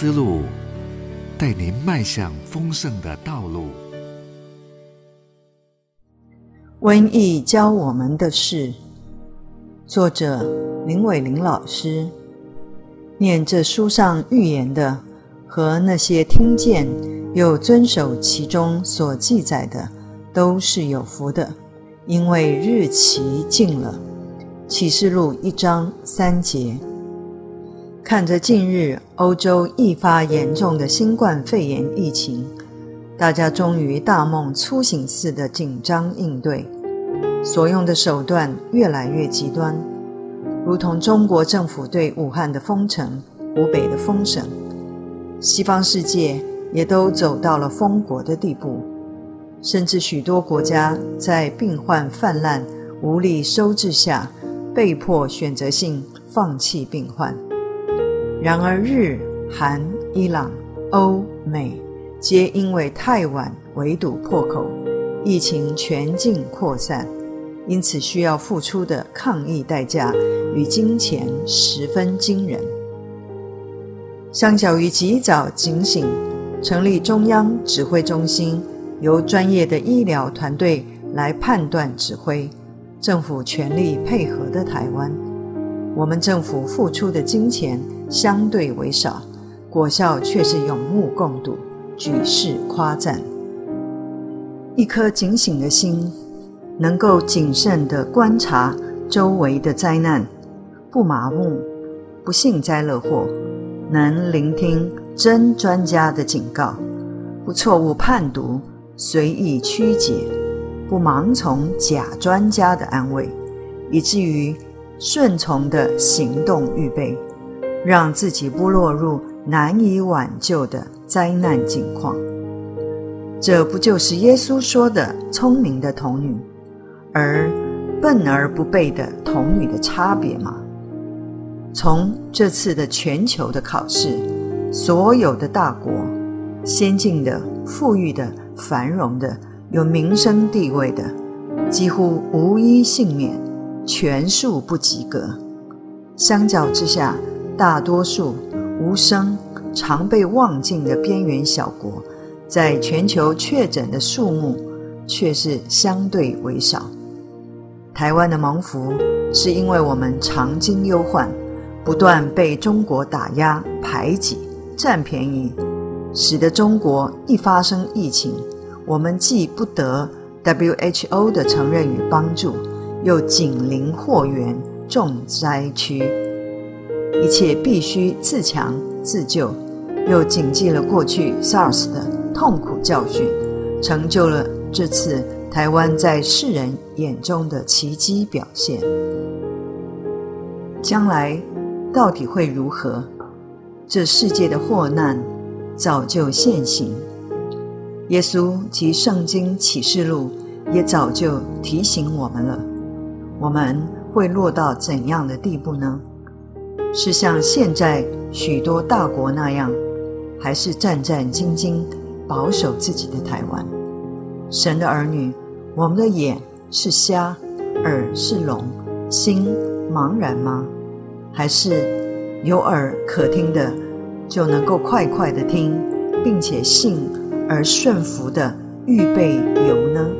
思路，带您迈向丰盛的道路。瘟疫教我们的事，作者林伟玲老师念这书上预言的，和那些听见又遵守其中所记载的，都是有福的，因为日期近了。启示录一章三节。看着近日欧洲愈发严重的新冠肺炎疫情，大家终于大梦初醒似的紧张应对。所用的手段越来越极端，如同中国政府对武汉的封城、湖北的封省，西方世界也都走到了封国的地步，甚至许多国家在病患泛滥、无力收治下，被迫选择性放弃病患。然而，日、韩、伊朗、欧、美皆因为太晚围堵破口，疫情全境扩散。因此，需要付出的抗疫代价与金钱十分惊人。相较于及早警醒、成立中央指挥中心，由专业的医疗团队来判断指挥，政府全力配合的台湾，我们政府付出的金钱相对为少，果效却是有目共睹，举世夸赞。一颗警醒的心。能够谨慎地观察周围的灾难，不麻木，不幸灾乐祸，能聆听真专家的警告，不错误判读，随意曲解，不盲从假专家的安慰，以至于顺从的行动预备，让自己不落入难以挽救的灾难境况。这不就是耶稣说的聪明的童女？而笨而不备的童女的差别吗？从这次的全球的考试，所有的大国，先进的、富裕的、繁荣的、有民生地位的，几乎无一幸免，全数不及格。相较之下，大多数无声、常被忘记的边缘小国，在全球确诊的数目却是相对为少。台湾的蒙福，是因为我们常经忧患，不断被中国打压、排挤、占便宜，使得中国一发生疫情，我们既不得 WHO 的承认与帮助，又紧邻祸源重灾区，一切必须自强自救，又谨记了过去 SARS 的痛苦教训，成就了这次。台湾在世人眼中的奇迹表现，将来到底会如何？这世界的祸难早就现形，耶稣及圣经启示录也早就提醒我们了。我们会落到怎样的地步呢？是像现在许多大国那样，还是战战兢兢保守自己的台湾？神的儿女。我们的眼是瞎，耳是聋，心茫然吗？还是有耳可听的，就能够快快的听，并且信而顺服的预备有呢？